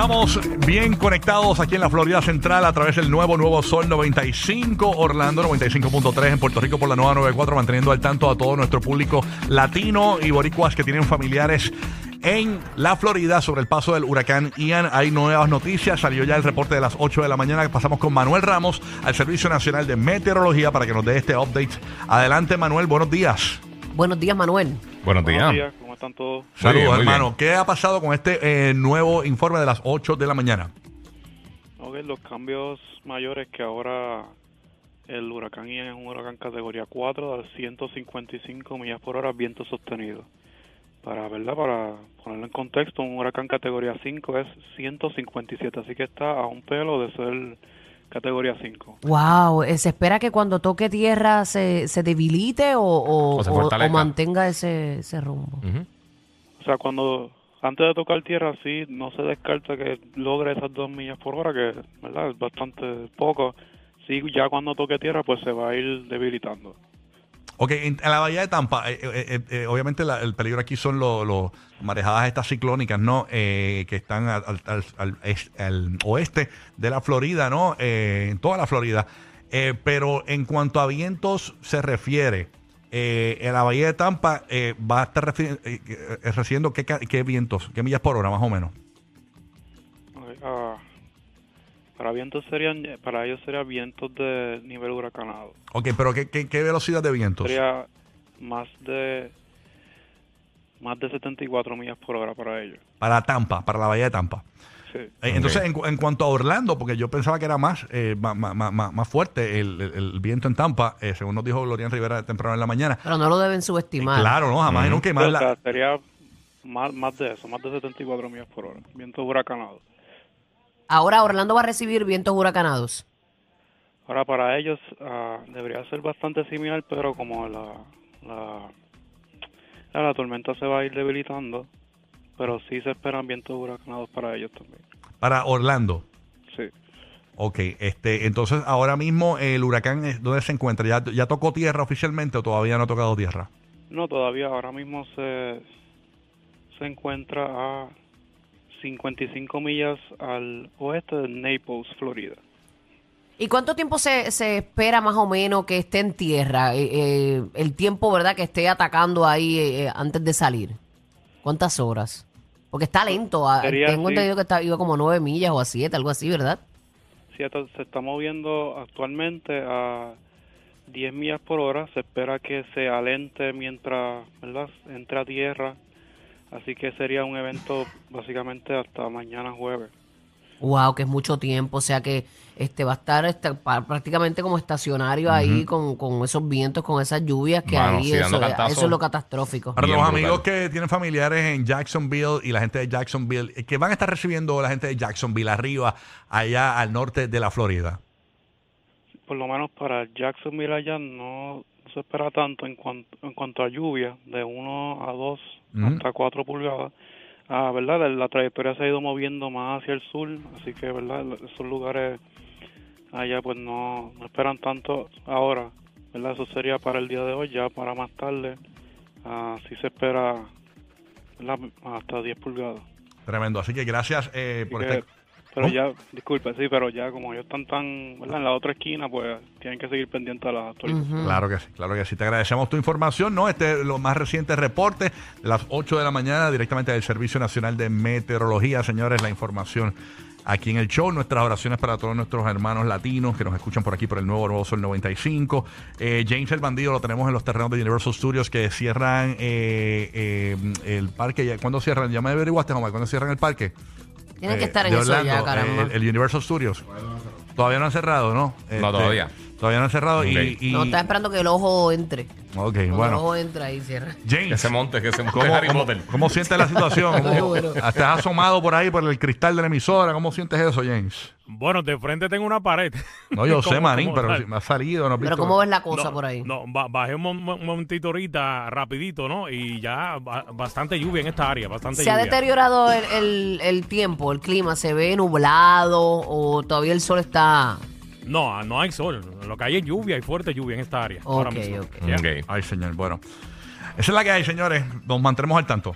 Estamos bien conectados aquí en la Florida Central a través del nuevo Nuevo Sol 95, Orlando 95.3 en Puerto Rico por la nueva 94, manteniendo al tanto a todo nuestro público latino y boricuas que tienen familiares en la Florida sobre el paso del huracán Ian. Hay nuevas noticias. Salió ya el reporte de las 8 de la mañana. Pasamos con Manuel Ramos al Servicio Nacional de Meteorología para que nos dé este update. Adelante, Manuel. Buenos días. Buenos días, Manuel. Buenos días. Buenos días, ¿cómo están todos? Saludos, bien, hermano. ¿Qué ha pasado con este eh, nuevo informe de las 8 de la mañana? Ok, los cambios mayores que ahora el huracán Ian es un huracán categoría 4 de 155 millas por hora, viento sostenido. Para, ¿verdad? Para ponerlo en contexto, un huracán categoría 5 es 157, así que está a un pelo de ser categoría 5. Wow, eh, ¿se espera que cuando toque tierra se, se debilite o, o- O se o- fortalezca. o mantenga ese, ese rumbo? O sea, cuando antes de tocar tierra, sí, no se descarta que logre esas 2 millas por hora, que ¿verdad? es bastante poco. Sí, ya cuando toque tierra, pues se va a ir debilitando. Ok, en, la bahía de Tampa, eh, eh, eh, obviamente el peligro aquí son los marejadas estas ciclónicas, ¿no? Eh, que están al, al- al- al es- al oeste de la Florida, ¿no? En toda la Florida. Eh, pero en cuanto a vientos se refiere, eh, en la bahía de Tampa eh, va a estar recibiendo qué, vientos, qué millas por hora más o menos. Ah, para vientos serían, para ellos sería vientos de nivel huracanado. Ok, pero qué, qué, qué velocidad de vientos. Sería más de más de 74 millas por hora para ellos. Para Tampa, para la bahía de Tampa. Sí. Eh, Entonces, en, cu- en cuanto a Orlando, porque yo pensaba que era más, eh, ma- ma- ma- más, fuerte el, el- el viento en Tampa, eh, según nos dijo Glorian Rivera temprano en la mañana. Pero no lo deben subestimar. Claro, ¿no? Jamás y nunca. y más O la- sea, sería más, más de eso, más de 74 millas por hora. Vientos huracanados. Ahora Orlando va a recibir vientos huracanados. Ahora para ellos ah, debería ser bastante similar, pero como la, la, la, la tormenta se va a ir debilitando, pero sí se esperan vientos huracanados para ellos también. para Orlando. Sí. Ok, este, entonces ahora mismo el huracán, eh, ¿dónde se encuentra? ¿Ya, ¿Ya tocó tierra oficialmente o todavía no ha tocado tierra? No, todavía ahora mismo se, se encuentra a 55 millas al oeste de Naples, Florida. ¿Y cuánto tiempo se, se espera más o menos que esté en tierra? Eh, eh, el tiempo, ¿verdad? Que esté atacando ahí eh, eh, antes de salir. ¿Cuántas horas? Porque está lento. ah, Sería Tengo así. entendido que está, iba como a nueve millas o a siete, algo así, ¿verdad? Sí, se está moviendo actualmente a 10 millas por hora. Se espera que se alente mientras ¿verdad? entre a tierra. Así que sería un evento básicamente hasta mañana jueves. Wow, que es mucho tiempo, o sea que este va a estar este, pa- prácticamente como estacionario ahí con, con esos vientos, con esas lluvias que Mano, ahí sí, eso, eso es lo catastrófico. Para Bien los brutal. amigos que tienen familiares en Jacksonville y la gente de Jacksonville, eh, ¿qué van a estar recibiendo la gente de Jacksonville arriba, allá al norte de la Florida? Por lo menos para Jacksonville allá no se espera tanto en cuanto, en cuanto a lluvia, de 1 a 2 Hasta 4 pulgadas. Ah, ¿verdad? La trayectoria se ha ido moviendo más hacia el sur, así que, ¿verdad? Esos lugares allá pues no, no esperan tanto ahora, ¿verdad? Eso sería para el día de hoy, ya para más tarde, ah, sí se espera, ¿verdad? Hasta 10 pulgadas. Tremendo. Así que gracias eh, Así por que- este... pero ya, disculpe, sí, pero ya como ellos están tan, ¿verdad? En la otra esquina, pues tienen que seguir pendientes a las actualizaciones. Claro que sí, claro que sí. Te agradecemos tu información, ¿no? Este es lo más reciente reporte de las 8 de la mañana directamente del Servicio Nacional de Meteorología. Señores, la información aquí en el show. Nuestras oraciones para todos nuestros hermanos latinos que nos escuchan por aquí por el nuevo Nuevo Sol 95. Eh, James el Bandido lo tenemos en los terrenos de Universal Studios que cierran eh, eh, el parque. Ya- ¿Cuándo cierran? Ya me averiguaste, Omar, ¿cuándo cierran el parque? Tienen que Eh, estar en de eso ya, caramba. eh, el, el Universal Studios. Todavía no han cerrado, ¿no? Este, todavía. Todavía no han cerrado y- y... No, está esperando que el ojo entre. Ok, Cuando el bueno. ojo entra y cierra. Que James, se monte, que se monte ¿cómo, Harry cómo, Potter. cómo sientes la situación? ¿Cómo- Bueno. ¿Estás asomado por ahí por el cristal de la emisora? ¿Cómo sientes eso, James? Bueno, de frente tengo una pared. No, yo sé, Como- Manín, como pero tal. si me ha salido, ¿no has Pero visto? ¿cómo ves la cosa No, por ahí? No, ba- bajé un, mo- un momentito ahorita, rapidito, ¿no? Y ya ba- bastante lluvia en esta área, bastante ¿Se ha lluvia. deteriorado el, el- el tiempo, el clima? ¿Se ve nublado o todavía el sol está...? No, no hay sol. Lo que hay es lluvia y fuerte lluvia en esta área. ahora Ok, mismo. ok. Ya. Ok. Ay, señor, bueno. Esa es la que hay, señores. Nos mantenemos al tanto.